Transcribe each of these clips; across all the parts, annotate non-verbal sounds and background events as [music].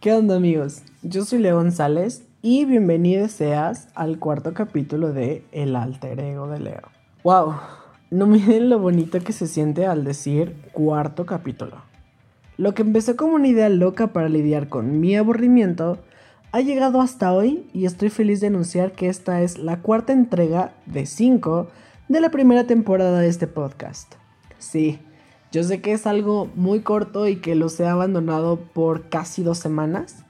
¿Qué onda amigos? Yo soy Leo González y bienvenido seas al cuarto capítulo de El alter ego de Leo. ¡Wow! No miren lo bonito que se siente al decir cuarto capítulo. Lo que empezó como una idea loca para lidiar con mi aburrimiento ha llegado hasta hoy y estoy feliz de anunciar que esta es la cuarta entrega de cinco de la primera temporada de este podcast. Sí, yo sé que es algo muy corto y que los he abandonado por casi dos semanas.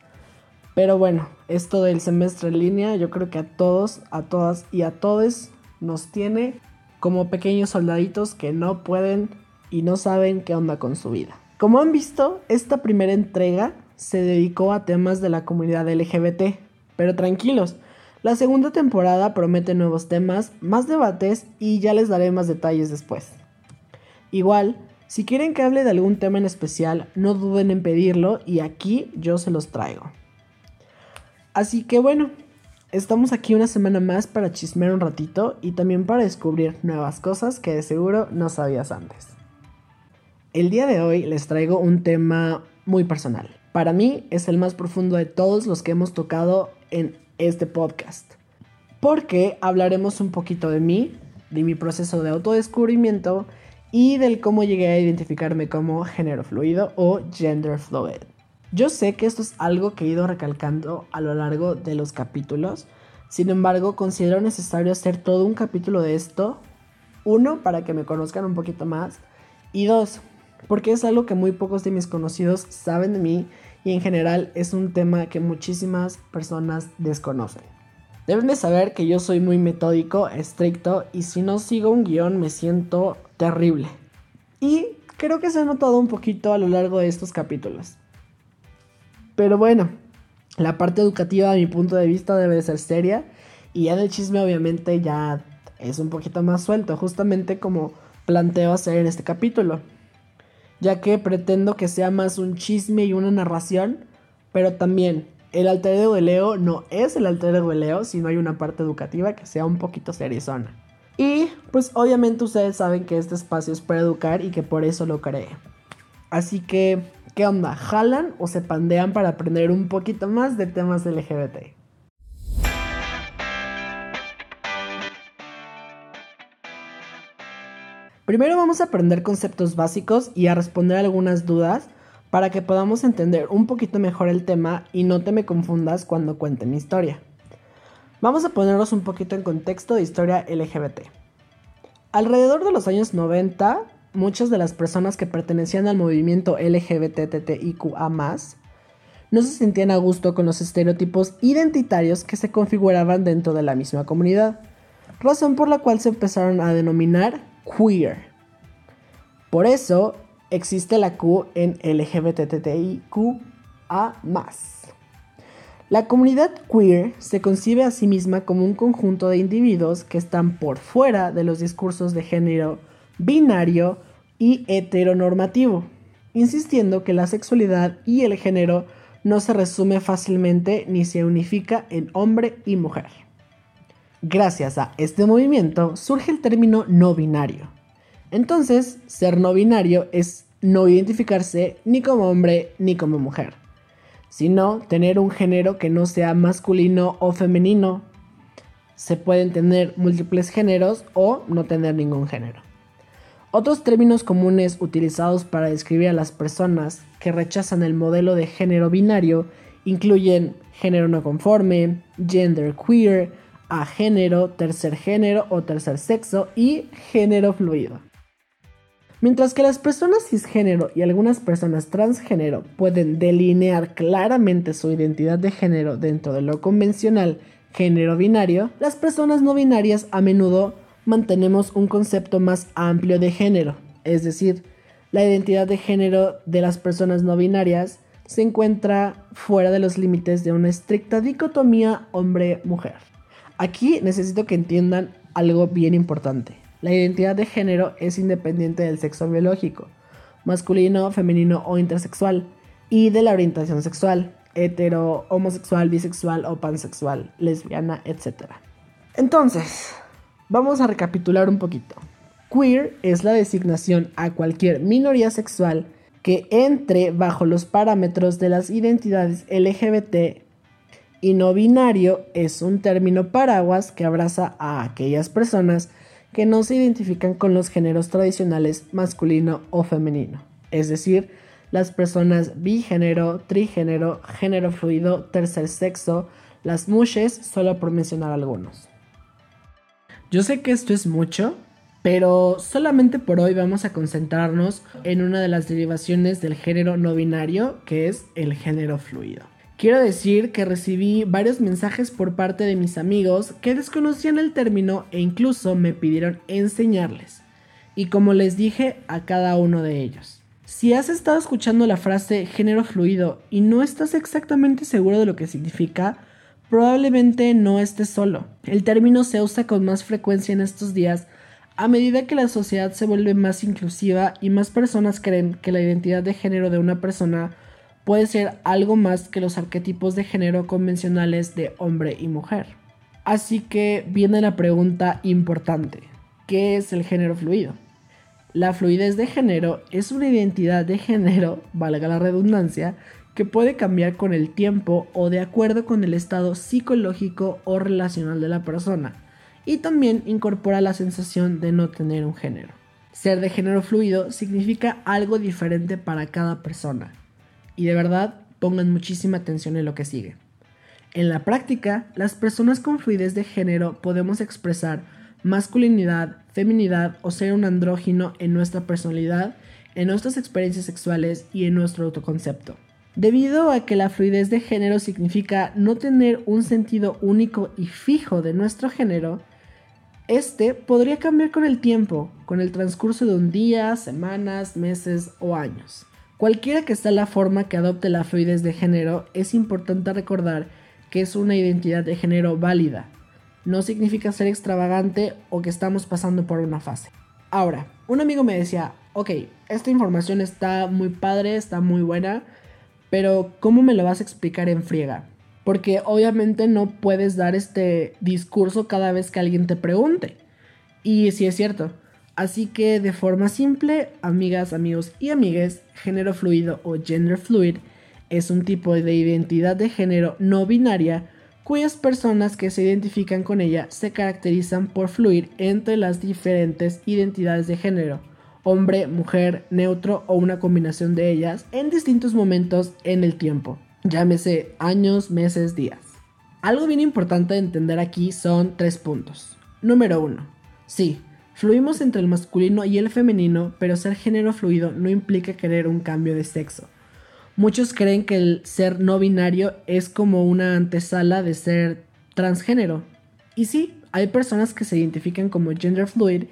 Pero bueno, esto del semestre en línea yo creo que a todos, a todas y a todos nos tiene como pequeños soldaditos que no pueden y no saben qué onda con su vida. Como han visto, esta primera entrega se dedicó a temas de la comunidad LGBT. Pero tranquilos, la segunda temporada promete nuevos temas, más debates y ya les daré más detalles después. Igual, si quieren que hable de algún tema en especial, no duden en pedirlo y aquí yo se los traigo. Así que bueno, estamos aquí una semana más para chismear un ratito y también para descubrir nuevas cosas que de seguro no sabías antes. El día de hoy les traigo un tema muy personal. Para mí es el más profundo de todos los que hemos tocado en este podcast. Porque hablaremos un poquito de mí, de mi proceso de autodescubrimiento y del cómo llegué a identificarme como género fluido o gender fluid. Yo sé que esto es algo que he ido recalcando a lo largo de los capítulos, sin embargo considero necesario hacer todo un capítulo de esto, uno, para que me conozcan un poquito más, y dos, porque es algo que muy pocos de mis conocidos saben de mí y en general es un tema que muchísimas personas desconocen. Deben de saber que yo soy muy metódico, estricto y si no sigo un guion me siento terrible. Y creo que se ha notado un poquito a lo largo de estos capítulos. Pero bueno, la parte educativa a mi punto de vista debe ser seria y ya del chisme obviamente ya es un poquito más suelto, justamente como planteo hacer en este capítulo. Ya que pretendo que sea más un chisme y una narración, pero también el alter ego de Leo no es el alter ego de Leo, sino hay una parte educativa que sea un poquito seriezona. Y pues obviamente ustedes saben que este espacio es para educar y que por eso lo creé. Así que, ¿qué onda? ¿Jalan o se pandean para aprender un poquito más de temas LGBT? Primero vamos a aprender conceptos básicos y a responder algunas dudas para que podamos entender un poquito mejor el tema y no te me confundas cuando cuente mi historia. Vamos a ponernos un poquito en contexto de historia LGBT. Alrededor de los años 90, muchas de las personas que pertenecían al movimiento LGBTTIQA no se sentían a gusto con los estereotipos identitarios que se configuraban dentro de la misma comunidad, razón por la cual se empezaron a denominar queer. Por eso, existe la Q en LGBTTIQA. La comunidad queer se concibe a sí misma como un conjunto de individuos que están por fuera de los discursos de género binario y heteronormativo, insistiendo que la sexualidad y el género no se resume fácilmente ni se unifica en hombre y mujer. Gracias a este movimiento surge el término no binario, entonces, ser no binario es no identificarse ni como hombre ni como mujer, sino tener un género que no sea masculino o femenino. Se pueden tener múltiples géneros o no tener ningún género. Otros términos comunes utilizados para describir a las personas que rechazan el modelo de género binario incluyen género no conforme, gender queer, agénero, tercer género o tercer sexo y género fluido. Mientras que las personas cisgénero y algunas personas transgénero pueden delinear claramente su identidad de género dentro de lo convencional género binario, las personas no binarias a menudo mantenemos un concepto más amplio de género, es decir, la identidad de género de las personas no binarias se encuentra fuera de los límites de una estricta dicotomía hombre-mujer. Aquí necesito que entiendan algo bien importante. La identidad de género es independiente del sexo biológico, masculino, femenino o intersexual, y de la orientación sexual, hetero, homosexual, bisexual o pansexual, lesbiana, etc. Entonces, vamos a recapitular un poquito. Queer es la designación a cualquier minoría sexual que entre bajo los parámetros de las identidades LGBT y no binario es un término paraguas que abraza a aquellas personas que no se identifican con los géneros tradicionales masculino o femenino, es decir, las personas bigénero, trigénero, género fluido, tercer sexo, las mushes, solo por mencionar algunos. Yo sé que esto es mucho, pero solamente por hoy vamos a concentrarnos en una de las derivaciones del género no binario, que es el género fluido. Quiero decir que recibí varios mensajes por parte de mis amigos que desconocían el término e incluso me pidieron enseñarles. Y como les dije a cada uno de ellos. Si has estado escuchando la frase género fluido y no estás exactamente seguro de lo que significa, probablemente no estés solo. El término se usa con más frecuencia en estos días a medida que la sociedad se vuelve más inclusiva y más personas creen que la identidad de género de una persona puede ser algo más que los arquetipos de género convencionales de hombre y mujer. Así que viene la pregunta importante, ¿qué es el género fluido? La fluidez de género es una identidad de género, valga la redundancia, que puede cambiar con el tiempo o de acuerdo con el estado psicológico o relacional de la persona, y también incorpora la sensación de no tener un género. Ser de género fluido significa algo diferente para cada persona, y de verdad pongan muchísima atención en lo que sigue. En la práctica, las personas con fluidez de género podemos expresar masculinidad, feminidad o ser un andrógino en nuestra personalidad, en nuestras experiencias sexuales y en nuestro autoconcepto. Debido a que la fluidez de género significa no tener un sentido único y fijo de nuestro género, este podría cambiar con el tiempo, con el transcurso de un día, semanas, meses o años. Cualquiera que sea la forma que adopte la fluidez de género, es importante recordar que es una identidad de género válida. No significa ser extravagante o que estamos pasando por una fase. Ahora, un amigo me decía, ok, esta información está muy padre, está muy buena, pero ¿cómo me lo vas a explicar en friega? Porque obviamente no puedes dar este discurso cada vez que alguien te pregunte. Y sí es cierto. Así que de forma simple, amigas, amigos y amigues, género fluido o gender fluid es un tipo de identidad de género no binaria cuyas personas que se identifican con ella se caracterizan por fluir entre las diferentes identidades de género hombre, mujer, neutro o una combinación de ellas en distintos momentos en el tiempo, llámese años, meses, días. Algo bien importante de entender aquí son tres puntos. Número 1. Sí, fluimos entre el masculino y el femenino, pero ser género fluido no implica querer un cambio de sexo. Muchos creen que el ser no binario es como una antesala de ser transgénero. Y sí, hay personas que se identifican como gender fluid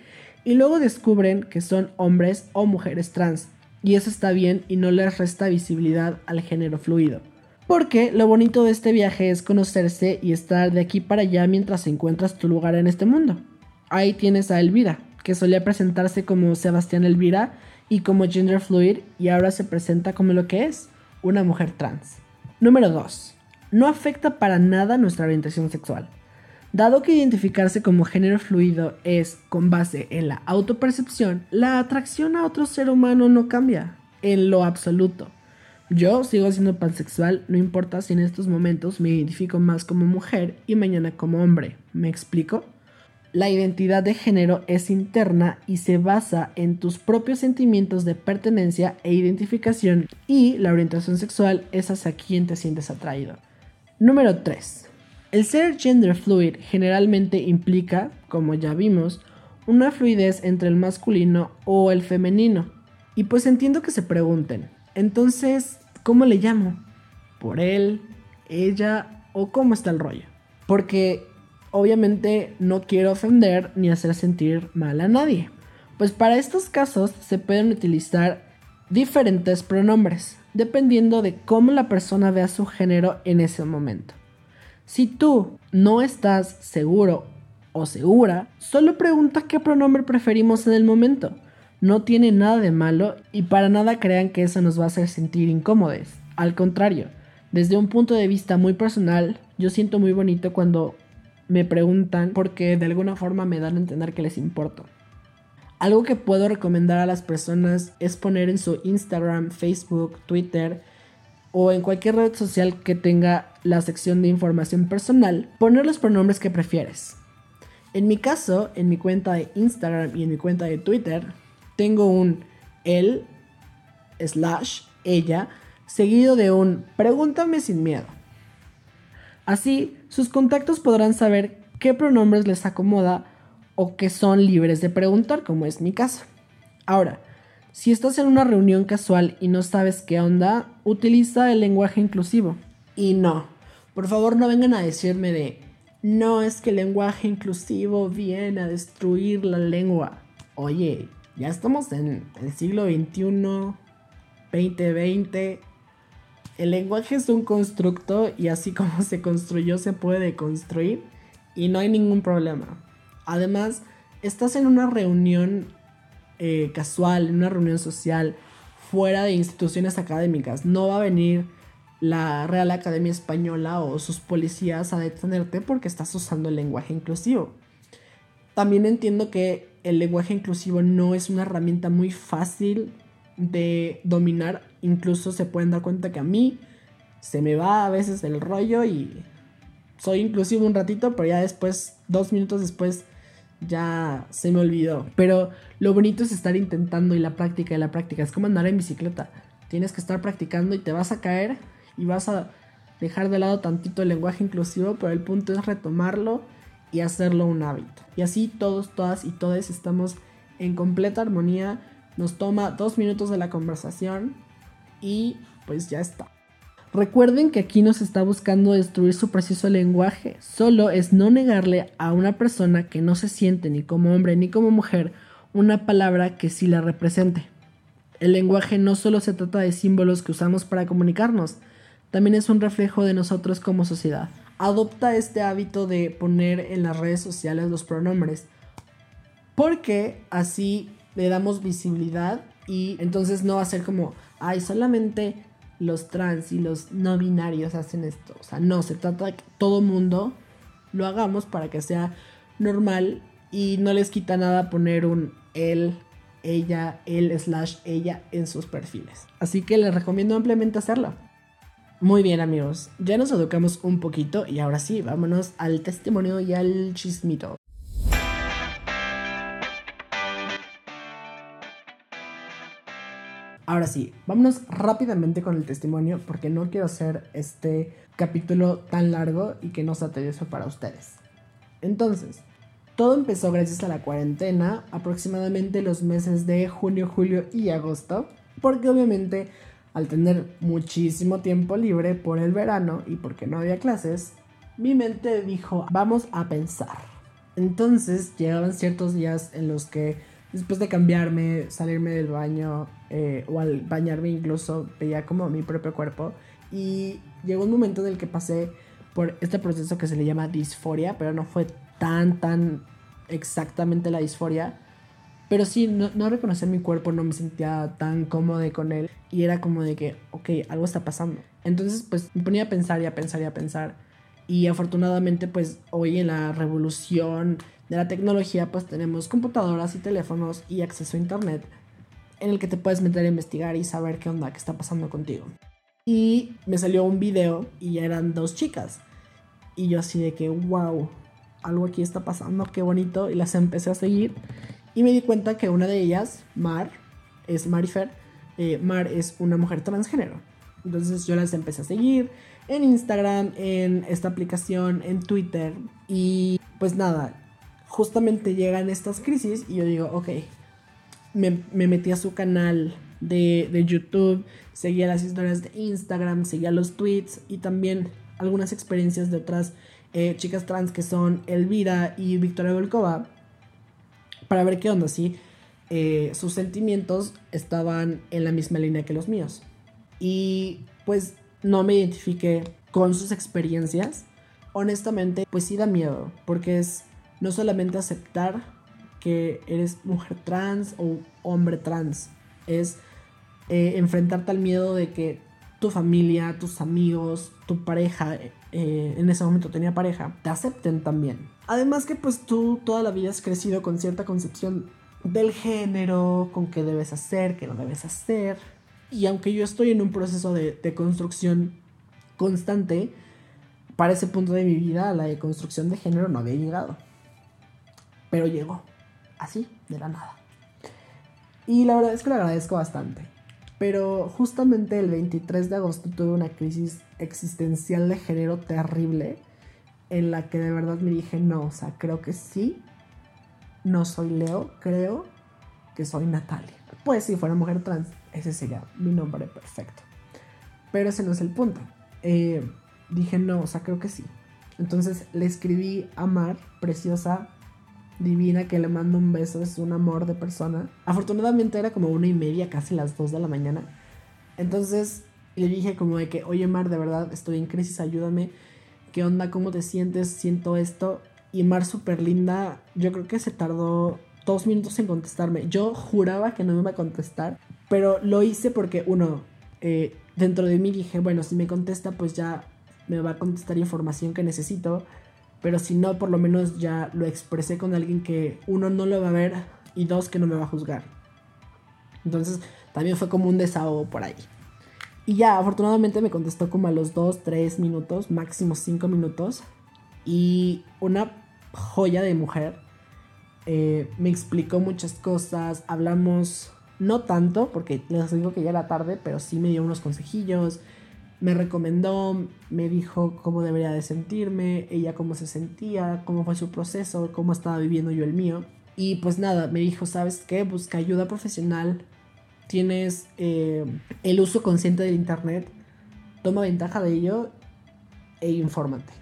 y luego descubren que son hombres o mujeres trans. Y eso está bien y no les resta visibilidad al género fluido. Porque lo bonito de este viaje es conocerse y estar de aquí para allá mientras encuentras tu lugar en este mundo. Ahí tienes a Elvira, que solía presentarse como Sebastián Elvira y como gender fluid y ahora se presenta como lo que es, una mujer trans. Número 2. No afecta para nada nuestra orientación sexual. Dado que identificarse como género fluido es con base en la autopercepción, la atracción a otro ser humano no cambia en lo absoluto. Yo sigo siendo pansexual, no importa si en estos momentos me identifico más como mujer y mañana como hombre. ¿Me explico? La identidad de género es interna y se basa en tus propios sentimientos de pertenencia e identificación y la orientación sexual es hacia quien te sientes atraído. Número 3. El ser gender fluid generalmente implica, como ya vimos, una fluidez entre el masculino o el femenino. Y pues entiendo que se pregunten, entonces, ¿cómo le llamo? ¿Por él, ella o cómo está el rollo? Porque obviamente no quiero ofender ni hacer sentir mal a nadie. Pues para estos casos se pueden utilizar diferentes pronombres, dependiendo de cómo la persona vea su género en ese momento. Si tú no estás seguro o segura, solo pregunta qué pronombre preferimos en el momento. No tiene nada de malo y para nada crean que eso nos va a hacer sentir incómodos. Al contrario, desde un punto de vista muy personal, yo siento muy bonito cuando me preguntan porque de alguna forma me dan a entender que les importo. Algo que puedo recomendar a las personas es poner en su Instagram, Facebook, Twitter o en cualquier red social que tenga la sección de información personal, poner los pronombres que prefieres. En mi caso, en mi cuenta de Instagram y en mi cuenta de Twitter, tengo un él slash ella seguido de un pregúntame sin miedo. Así, sus contactos podrán saber qué pronombres les acomoda o que son libres de preguntar, como es mi caso. Ahora, si estás en una reunión casual y no sabes qué onda, utiliza el lenguaje inclusivo. Y no, por favor no vengan a decirme de, no es que el lenguaje inclusivo viene a destruir la lengua. Oye, ya estamos en el siglo XXI, 2020. El lenguaje es un constructo y así como se construyó se puede construir y no hay ningún problema. Además, estás en una reunión eh, casual, en una reunión social, fuera de instituciones académicas. No va a venir la Real Academia Española o sus policías a detenerte porque estás usando el lenguaje inclusivo. También entiendo que el lenguaje inclusivo no es una herramienta muy fácil de dominar. Incluso se pueden dar cuenta que a mí se me va a veces el rollo y soy inclusivo un ratito, pero ya después, dos minutos después, ya se me olvidó. Pero lo bonito es estar intentando y la práctica y la práctica. Es como andar en bicicleta. Tienes que estar practicando y te vas a caer y vas a dejar de lado tantito el lenguaje inclusivo, pero el punto es retomarlo y hacerlo un hábito. Y así todos, todas y todos estamos en completa armonía. Nos toma dos minutos de la conversación y pues ya está. Recuerden que aquí nos está buscando destruir su precioso lenguaje. Solo es no negarle a una persona que no se siente ni como hombre ni como mujer una palabra que sí la represente. El lenguaje no solo se trata de símbolos que usamos para comunicarnos, también es un reflejo de nosotros como sociedad. Adopta este hábito de poner en las redes sociales los pronombres, porque así le damos visibilidad y entonces no va a ser como, ay, solamente los trans y los no binarios hacen esto. O sea, no, se trata de que todo mundo lo hagamos para que sea normal y no les quita nada poner un él, ella, él slash ella en sus perfiles. Así que les recomiendo ampliamente hacerlo. Muy bien amigos, ya nos educamos un poquito y ahora sí, vámonos al testimonio y al chismito. Ahora sí, vámonos rápidamente con el testimonio porque no quiero hacer este capítulo tan largo y que no sea tedioso para ustedes. Entonces, todo empezó gracias a la cuarentena, aproximadamente los meses de junio, julio y agosto, porque obviamente al tener muchísimo tiempo libre por el verano y porque no había clases, mi mente dijo, vamos a pensar. Entonces llegaban ciertos días en los que después de cambiarme, salirme del baño eh, o al bañarme incluso veía como mi propio cuerpo y llegó un momento en el que pasé por este proceso que se le llama disforia, pero no fue tan, tan exactamente la disforia. Pero sí, no, no reconocer mi cuerpo, no me sentía tan cómodo con él. Y era como de que, ok, algo está pasando. Entonces, pues me ponía a pensar y a pensar y a pensar. Y afortunadamente, pues hoy en la revolución de la tecnología, pues tenemos computadoras y teléfonos y acceso a internet en el que te puedes meter a investigar y saber qué onda, qué está pasando contigo. Y me salió un video y eran dos chicas. Y yo así de que, wow, algo aquí está pasando, qué bonito. Y las empecé a seguir. Y me di cuenta que una de ellas, Mar, es Marifer. Eh, Mar es una mujer transgénero. Entonces yo las empecé a seguir en Instagram, en esta aplicación, en Twitter. Y pues nada, justamente llegan estas crisis y yo digo, ok, me, metí a su canal de, de, YouTube, seguía las historias de Instagram, seguía los tweets y también algunas experiencias de otras eh, chicas trans que son Elvira y Victoria Volkova para ver qué onda, si eh, sus sentimientos estaban en la misma línea que los míos. Y pues no me identifiqué con sus experiencias. Honestamente, pues sí da miedo, porque es no solamente aceptar que eres mujer trans o hombre trans, es eh, enfrentarte al miedo de que tu familia, tus amigos, tu pareja, eh, en ese momento tenía pareja, te acepten también. Además que pues tú toda la vida has crecido con cierta concepción del género, con qué debes hacer, qué no debes hacer. Y aunque yo estoy en un proceso de, de construcción constante, para ese punto de mi vida la deconstrucción de género no había llegado. Pero llegó, así, de la nada. Y la verdad es que lo agradezco bastante. Pero justamente el 23 de agosto tuve una crisis existencial de género terrible en la que de verdad me dije, no, o sea, creo que sí, no soy Leo, creo que soy Natalia. Pues si fuera mujer trans, ese sería mi nombre perfecto. Pero ese no es el punto. Eh, dije, no, o sea, creo que sí. Entonces le escribí a Mar, preciosa, divina, que le mando un beso, es un amor de persona. Afortunadamente era como una y media, casi las dos de la mañana. Entonces le dije como de que, oye Mar, de verdad estoy en crisis, ayúdame. ¿Qué onda? ¿Cómo te sientes? Siento esto. Y Mar, súper linda, yo creo que se tardó dos minutos en contestarme. Yo juraba que no me iba a contestar, pero lo hice porque, uno, eh, dentro de mí dije, bueno, si me contesta, pues ya me va a contestar información que necesito pero si no, por lo menos ya lo expresé con alguien que uno no lo va a ver y dos que no me va a juzgar. Entonces también fue como un desahogo por ahí. Y ya, afortunadamente me contestó como a los 2, 3 minutos, máximo 5 minutos. Y una joya de mujer. Eh, me explicó muchas cosas, hablamos, no tanto, porque les digo que ya era tarde, pero sí me dio unos consejillos, me recomendó, me dijo cómo debería de sentirme, ella cómo se sentía, cómo fue su proceso, cómo estaba viviendo yo el mío. Y pues nada, me dijo, ¿sabes qué? Busca ayuda profesional, tienes eh, el uso consciente del Internet, toma ventaja de ello e infórmate.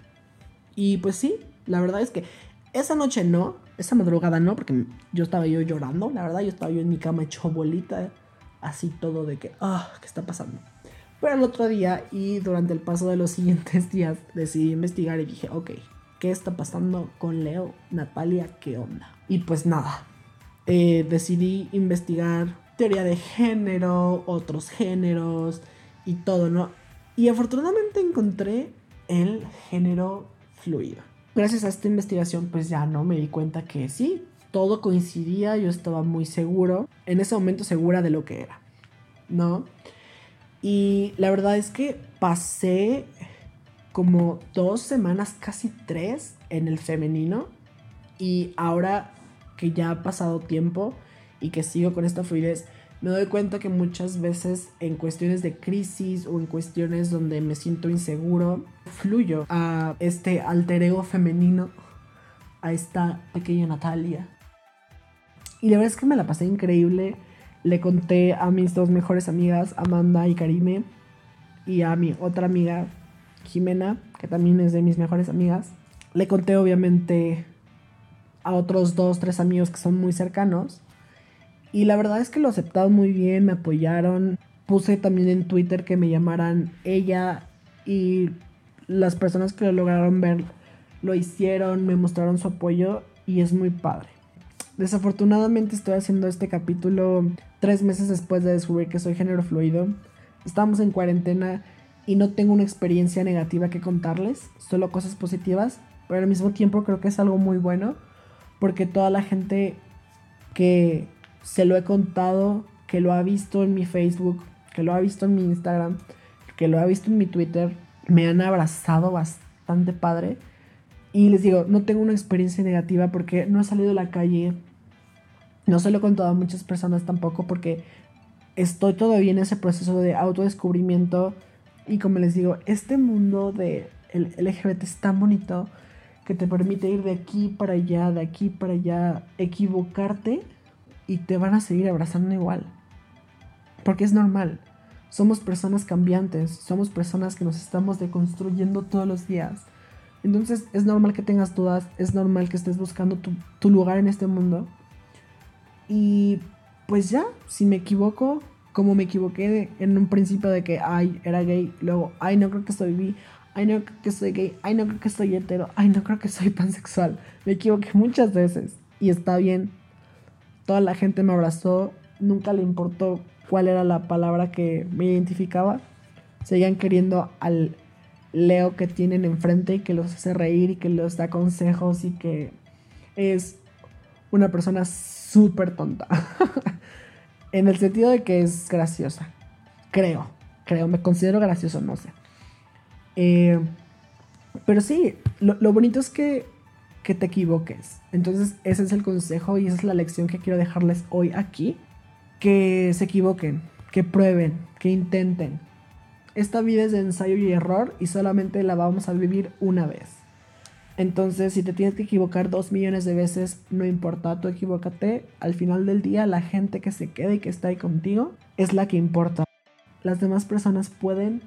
Y pues sí, la verdad es que esa noche no, esa madrugada no, porque yo estaba yo llorando, la verdad, yo estaba yo en mi cama hecho bolita, así todo de que, ah, ¿qué está pasando? Pero el otro día y durante el paso de los [laughs] siguientes días decidí investigar y dije, ok, ¿qué está pasando con Leo? Natalia, ¿qué onda? Y pues nada, eh, decidí investigar teoría de género, otros géneros y todo, ¿no? Y afortunadamente encontré el género fluido. Gracias a esta investigación pues ya no me di cuenta que sí, todo coincidía, yo estaba muy seguro, en ese momento segura de lo que era, ¿no? Y la verdad es que pasé como dos semanas, casi tres, en el femenino. Y ahora que ya ha pasado tiempo y que sigo con esta fluidez, me doy cuenta que muchas veces en cuestiones de crisis o en cuestiones donde me siento inseguro, fluyo a este alter ego femenino, a esta pequeña Natalia. Y la verdad es que me la pasé increíble le conté a mis dos mejores amigas, Amanda y Karime, y a mi otra amiga, Jimena, que también es de mis mejores amigas. Le conté obviamente a otros dos, tres amigos que son muy cercanos. Y la verdad es que lo aceptaron muy bien, me apoyaron. Puse también en Twitter que me llamaran ella y las personas que lo lograron ver lo hicieron, me mostraron su apoyo y es muy padre. Desafortunadamente estoy haciendo este capítulo tres meses después de descubrir que soy género fluido. Estamos en cuarentena y no tengo una experiencia negativa que contarles, solo cosas positivas, pero al mismo tiempo creo que es algo muy bueno porque toda la gente que se lo he contado, que lo ha visto en mi Facebook, que lo ha visto en mi Instagram, que lo ha visto en mi Twitter, me han abrazado bastante padre. Y les digo, no tengo una experiencia negativa porque no he salido a la calle, no se lo he contado a muchas personas tampoco porque estoy todavía en ese proceso de autodescubrimiento y como les digo, este mundo de el LGBT es tan bonito que te permite ir de aquí para allá, de aquí para allá, equivocarte y te van a seguir abrazando igual. Porque es normal. Somos personas cambiantes, somos personas que nos estamos deconstruyendo todos los días. Entonces es normal que tengas dudas, es normal que estés buscando tu, tu lugar en este mundo. Y pues ya, si me equivoco, como me equivoqué en un principio de que, ay, era gay, luego, ay, no creo que soy bi, ay, no creo que soy gay, ay, no creo que soy hetero, ay, no creo que soy pansexual. Me equivoqué muchas veces y está bien. Toda la gente me abrazó, nunca le importó cuál era la palabra que me identificaba. Seguían queriendo al Leo que tienen enfrente y que los hace reír y que los da consejos y que es una persona súper tonta. [laughs] en el sentido de que es graciosa. Creo, creo, me considero gracioso, no sé. Eh, pero sí, lo, bonito es que, que te equivoques. Entonces ese es el consejo y esa es la lección que quiero dejarles hoy aquí. Que se equivoquen, que prueben, que intenten. Esta vida es de ensayo y error y solamente la vamos a vivir una vez. Entonces, si te tienes que equivocar dos millones de veces, no importa, tú equivócate. Al final del día, la gente que se queda y que está ahí contigo es la que importa. Las demás personas pueden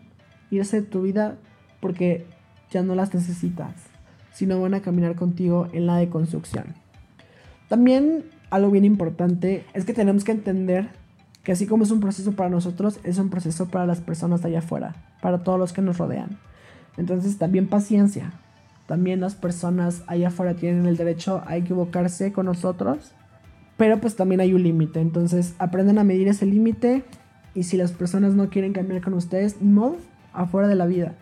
irse de tu vida porque ya no las necesitas, sino van a caminar contigo en la deconstrucción. También algo bien importante es que tenemos que entender que así como es un proceso para nosotros, es un proceso para las personas de allá afuera, para todos los que nos rodean. Entonces también paciencia, también las personas allá afuera tienen el derecho a equivocarse con nosotros, pero pues también hay un límite, entonces aprendan a medir ese límite y si las personas no quieren cambiar con ustedes, no, afuera de la vida.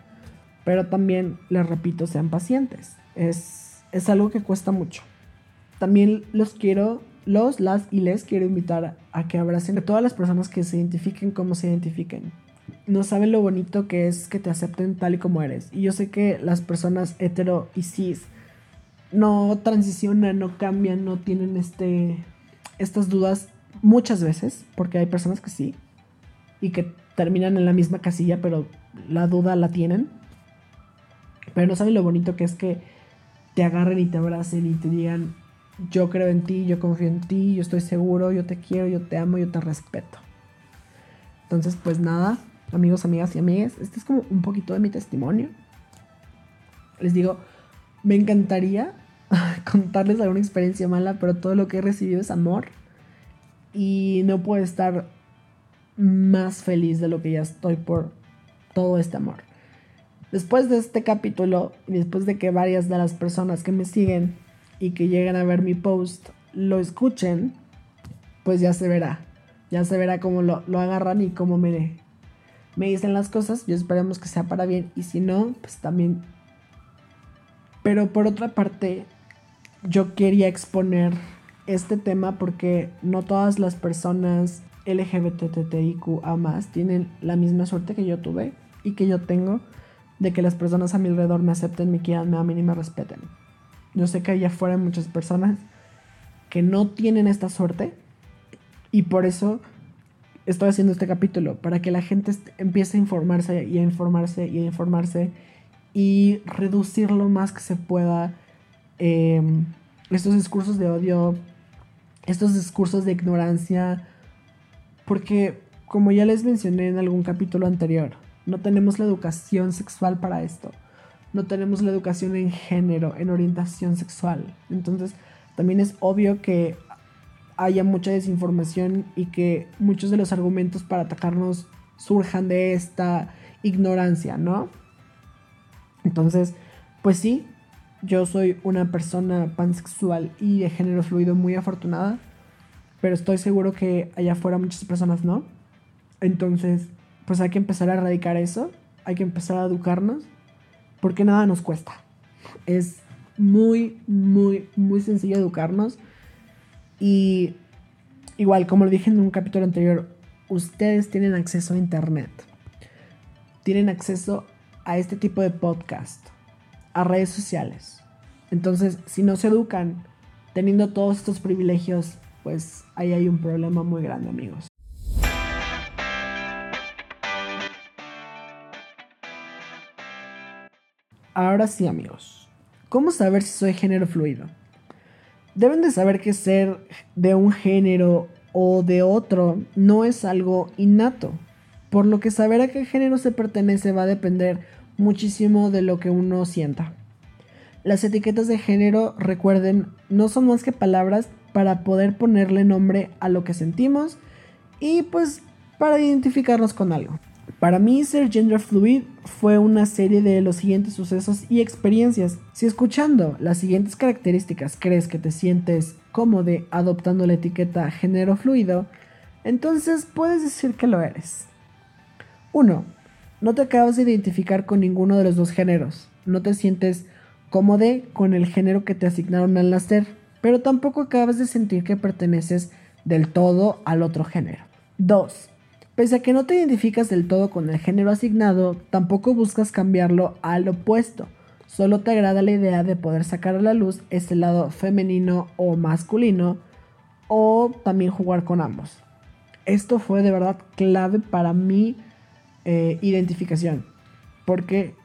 Pero también, les repito, sean pacientes. Es, es algo que cuesta mucho. También los quiero, los, las y les quiero invitar a que abracen a todas las personas que se identifiquen como se identifiquen no saben lo bonito que es que te acepten tal y como eres. Y yo sé que las personas hetero y cis no transicionan, no cambian, no tienen este, estas dudas muchas veces, porque hay personas que sí, y que terminan en la misma casilla, pero la duda la tienen. Pero no saben lo bonito que es que te agarren y te abracen y te digan, yo creo en ti, yo confío en ti, yo estoy seguro, yo te quiero, yo te amo, yo te respeto. Entonces, pues nada, amigos, amigas y amigas, este es como un poquito de mi testimonio. Les digo, me encantaría [laughs] contarles alguna experiencia mala, pero todo lo que he recibido es amor. Y no puedo estar más feliz de lo que ya estoy por todo este amor. Después de este capítulo, y después de que varias de las personas que me siguen y que llegan a ver mi post lo escuchen, pues ya se verá. Ya se verá cómo lo, lo agarran y cómo me, me dicen las cosas, yo esperemos que sea para bien y si no, pues también. Pero por otra parte, yo quería exponer este tema porque no todas las personas LGBTTIQA más tienen la misma suerte que yo tuve y que yo tengo de que las personas a mi alrededor me acepten, me quieran, me amen y me respeten. Yo sé que allá afuera hay muchas personas que no tienen esta suerte y por eso estoy haciendo este capítulo para que la gente empiece a informarse y a informarse y a informarse y reducir lo más que se pueda em, estos discursos de odio, estos discursos de ignorancia, porque como ya les mencioné en algún capítulo anterior, no tenemos la educación sexual para esto, no tenemos la educación en género, en orientación sexual, entonces también es obvio que haya mucha desinformación y que muchos de los argumentos para atacarnos surjan de esta ignorancia, ¿no? Entonces, pues sí, yo soy una persona pansexual y de género fluido muy afortunada, pero estoy seguro que allá afuera muchas personas no. Entonces, pues hay que empezar a erradicar eso, hay que empezar a educarnos, porque nada nos cuesta. Es muy, muy, muy sencillo educarnos y igual, como lo dije en un capítulo anterior, ustedes tienen acceso a Internet. Tienen acceso a este tipo de podcast, a redes sociales. Entonces, si no se educan teniendo todos estos privilegios, pues ahí hay un problema muy grande, amigos. Ahora sí, amigos. ¿Cómo saber si soy género fluido? Deben de saber que ser de un género o de otro no es algo innato, por lo que saber a qué género se pertenece va a depender muchísimo de lo que uno sienta. Las etiquetas de género, recuerden, no son más que palabras para poder ponerle nombre a lo que sentimos y pues para identificarnos con algo. Para mí, ser gender fluid fue una serie de los siguientes sucesos y experiencias. Si escuchando las siguientes características crees que te sientes cómodo adoptando la etiqueta género fluido, entonces puedes decir que lo eres. 1. No te acabas de identificar con ninguno de los dos géneros. No te sientes cómodo con el género que te asignaron al nacer. pero tampoco acabas de sentir que perteneces del todo al otro género. 2. Pese a que no te identificas del todo con el género asignado, tampoco buscas cambiarlo al opuesto. Solo te agrada la idea de poder sacar a la luz ese lado femenino o masculino o también jugar con ambos. Esto fue de verdad clave para mi eh, identificación porque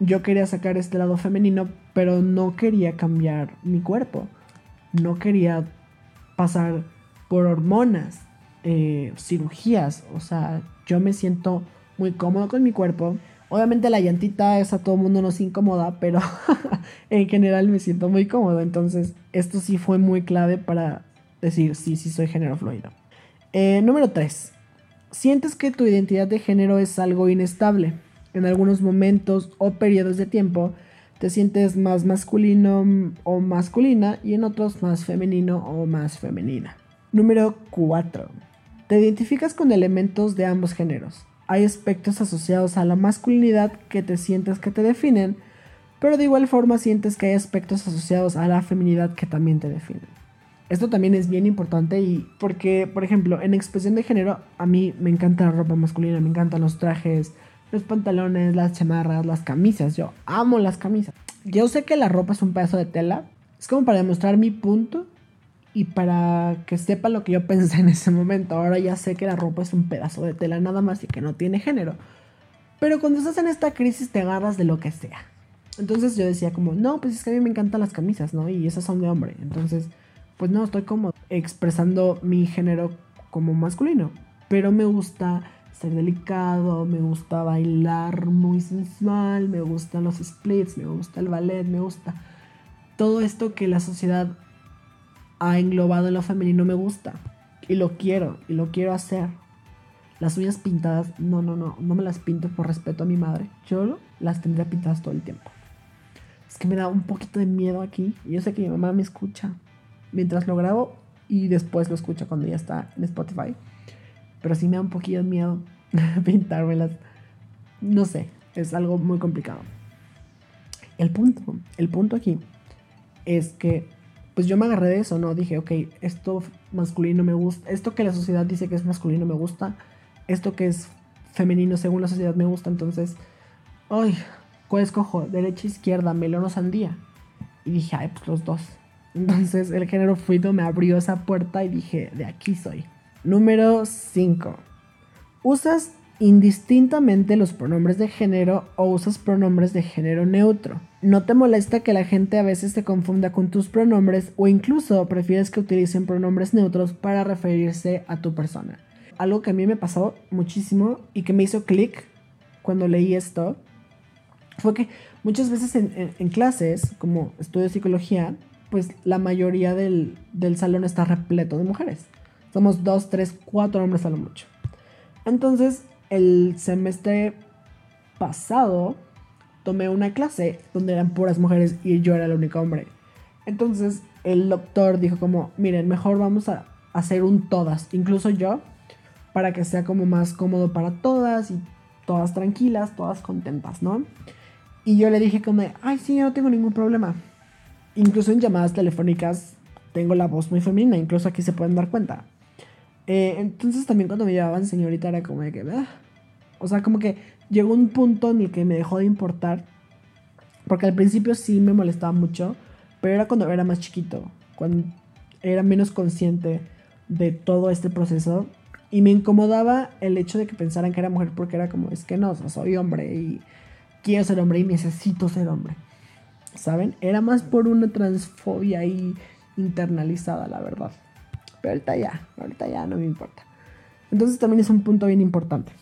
yo quería sacar este lado femenino pero no quería cambiar mi cuerpo. No quería pasar por hormonas, eh, cirugías. O sea, yo me siento muy cómodo con mi cuerpo. Obviamente la llantita esa a todo el mundo nos incomoda, pero [laughs] en general me siento muy cómodo. Entonces, esto sí fue muy clave para decir, sí, sí soy género fluido. Eh, número 3. Sientes que tu identidad de género es algo inestable. En algunos momentos o periodos de tiempo te sientes más masculino o masculina y en otros más femenino o más femenina. Número 4. Te identificas con elementos de ambos géneros. Hay aspectos asociados a la masculinidad que te sientes que te definen, pero de igual forma sientes que hay aspectos asociados a la feminidad que también te definen. Esto también es bien importante y porque, por ejemplo, en expresión de género, a mí me encanta la ropa masculina, me encantan los trajes, los pantalones, las chamarras, las camisas. Yo amo las camisas. Yo sé que la ropa es un pedazo de tela. Es como para demostrar mi punto y para que sepa lo que yo pensé en ese momento. Ahora ya sé que la ropa es un pedazo de tela nada más y que no tiene género. Pero cuando estás en esta crisis te agarras de lo que sea. Entonces yo decía como, no, pues es que a mí me encantan las camisas, ¿no? Y esas son de hombre. Entonces, pues no, estoy como expresando mi género como masculino. Pero me gusta ser delicado, me gusta bailar muy sensual, me gustan los splits, me gusta el ballet, me gusta todo esto que la sociedad ha englobado en lo femenino me gusta y lo quiero y lo quiero hacer. Las uñas pintadas, no, no, no, no me las pinto por respeto a mi madre. Yo las tendría pintadas todo el tiempo. Es que me da un poquito de miedo aquí. Yo sé que mi mamá me escucha mientras lo grabo y después lo escucha cuando ya está en Spotify. Pero sí me da un poquito de miedo [laughs] pintármelas. No sé, es algo muy complicado. El punto, el punto aquí es que pues yo me agarré de eso, ¿no? Dije, ok, esto masculino me gusta, esto que la sociedad dice que es masculino me gusta, esto que es femenino según la sociedad me gusta, entonces, ay, ¿cuál escojo? Derecha, izquierda, melón o sandía. Y dije, ay, pues los dos. Entonces el género fluido me abrió esa puerta y dije, de aquí soy. Número 5. Usas indistintamente los pronombres de género o usas pronombres de género neutro. No te molesta que la gente a veces te confunda con tus pronombres o incluso prefieres que utilicen pronombres neutros para referirse a tu persona. Algo que a mí me pasó muchísimo y que me hizo clic cuando leí esto fue que muchas veces en, clases, como estudio psicología, pues la mayoría del, del salón está repleto de mujeres. Somos dos, tres, cuatro hombres a lo mucho. Entonces, el semestre pasado tomé una clase donde eran puras mujeres y yo era el único hombre. Entonces, el doctor dijo como, miren, mejor vamos a hacer un todas, incluso yo, para que sea como más cómodo para todas y todas tranquilas, todas contentas, ¿no? Y yo le dije como, ay, sí, yo no tengo ningún problema. Incluso en llamadas telefónicas tengo la voz muy femenina, incluso aquí se pueden dar cuenta. Eh, entonces también cuando me llamaban señorita era como de que, ah". O sea, como que llegó un punto en el que me dejó de importar, porque al principio sí me molestaba mucho, pero era cuando era más chiquito, cuando era menos consciente de todo este proceso y me incomodaba el hecho de que pensaran que era mujer porque era como, es que no, soy hombre y quiero ser hombre y necesito ser hombre. ¿Saben? Era más por una transfobia ahí internalizada, la verdad. Pero ahorita ya, ahorita ya no me importa. Entonces también es un punto bien importante.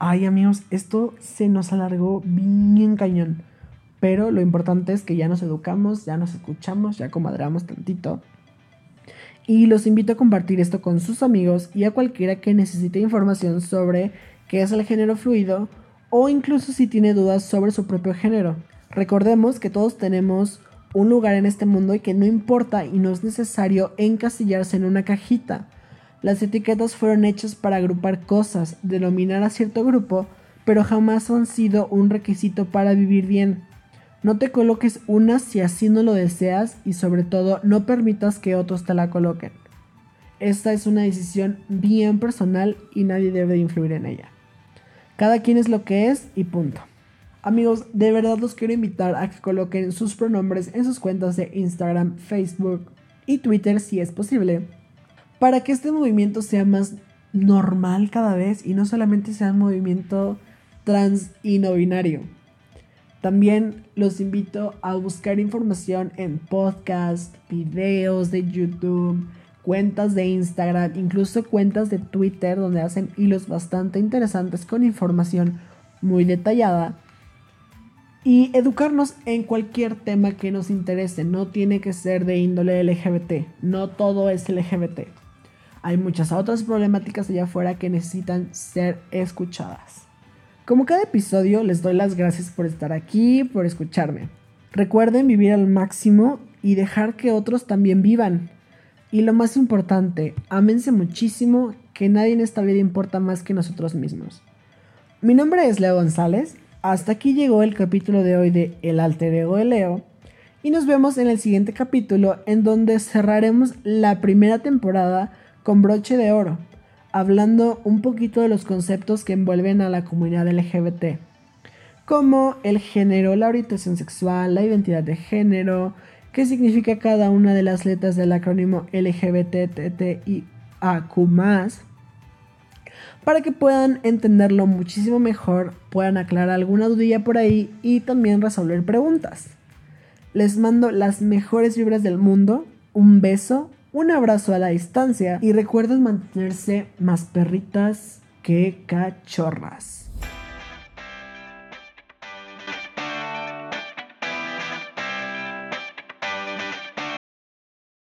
Ay amigos, esto se nos alargó bien cañón. Pero lo importante es que ya nos educamos, ya nos escuchamos, ya comadreamos tantito. Y los invito a compartir esto con sus amigos y a cualquiera que necesite información sobre qué es el género fluido o incluso si tiene dudas sobre su propio género. Recordemos que todos tenemos un lugar en este mundo y que no importa y no es necesario encasillarse en una cajita. Las etiquetas fueron hechas para agrupar cosas, denominar a cierto grupo, pero jamás han sido un requisito para vivir bien. No te coloques una si así no lo deseas y sobre todo no permitas que otros te la coloquen. Esta es una decisión bien personal y nadie debe influir en ella. Cada quien es lo que es y punto. Amigos, de verdad los quiero invitar a que coloquen sus pronombres en sus cuentas de Instagram, Facebook y Twitter si es posible, para que este movimiento sea más normal cada vez y no solamente sea un movimiento trans y no binario. También los invito a buscar información en podcast, videos de YouTube, cuentas de Instagram, incluso cuentas de Twitter donde hacen hilos bastante interesantes con información muy detallada. Y educarnos en cualquier tema que nos interese, no tiene que ser de índole LGBT, no todo es LGBT. Hay muchas otras problemáticas allá afuera que necesitan ser escuchadas. Como cada episodio, les doy las gracias por estar aquí, por escucharme. Recuerden vivir al máximo y dejar que otros también vivan. Y lo más importante, ámense muchísimo, que nadie en esta vida importa más que nosotros mismos. Mi nombre es Leo González, hasta aquí llegó el capítulo de hoy de El alter ego de Leo, y nos vemos en el siguiente capítulo en donde cerraremos la primera temporada con broche de oro, hablando un poquito de los conceptos que envuelven a la comunidad LGBT, como el género, la orientación sexual, la identidad de género, qué significa cada una de las letras del acrónimo LGBTTIAQ+, para que puedan entenderlo muchísimo mejor, puedan aclarar alguna dudilla por ahí y también resolver preguntas. Les mando las mejores vibras del mundo, un beso, un abrazo a la distancia y recuerden mantenerse más perritas que cachorras.